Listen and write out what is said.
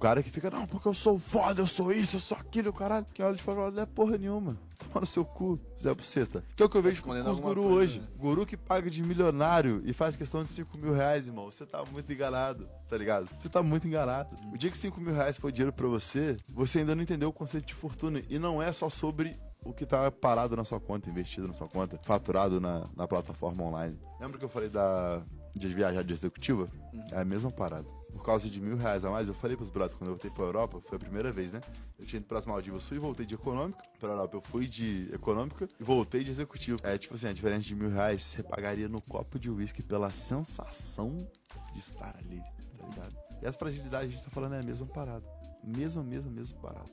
O cara que fica, não, porque eu sou foda, eu sou isso, eu sou aquilo, caralho. Que olha de fora, não é porra nenhuma. Toma no seu cu, Zé Buceta. Que é o que eu vejo com, os alguma guru coisa, hoje. né? Guru que paga de milionário e faz questão de 5 mil reais, irmão. Você tá muito enganado, tá ligado? Você tá muito enganado. O dia que 5 mil reais for dinheiro pra você, você ainda não entendeu o conceito de fortuna. E não é só sobre o que tá parado na sua conta, investido na sua conta, faturado na, na plataforma online. Lembra que eu falei da de viajar de executiva? É a mesma parada. Por causa de mil reais a mais, eu falei pros brothers, quando eu voltei pra Europa, foi a primeira vez, né? Eu tinha ido pras Maldivas, fui e voltei de econômica. Pra Europa, eu fui de econômica e voltei de executivo. É tipo assim, a diferença de mil reais, você pagaria no copo de uísque pela sensação de estar ali, tá ligado? E as fragilidades a gente tá falando é a mesma parada. Mesma, mesma, mesma parada.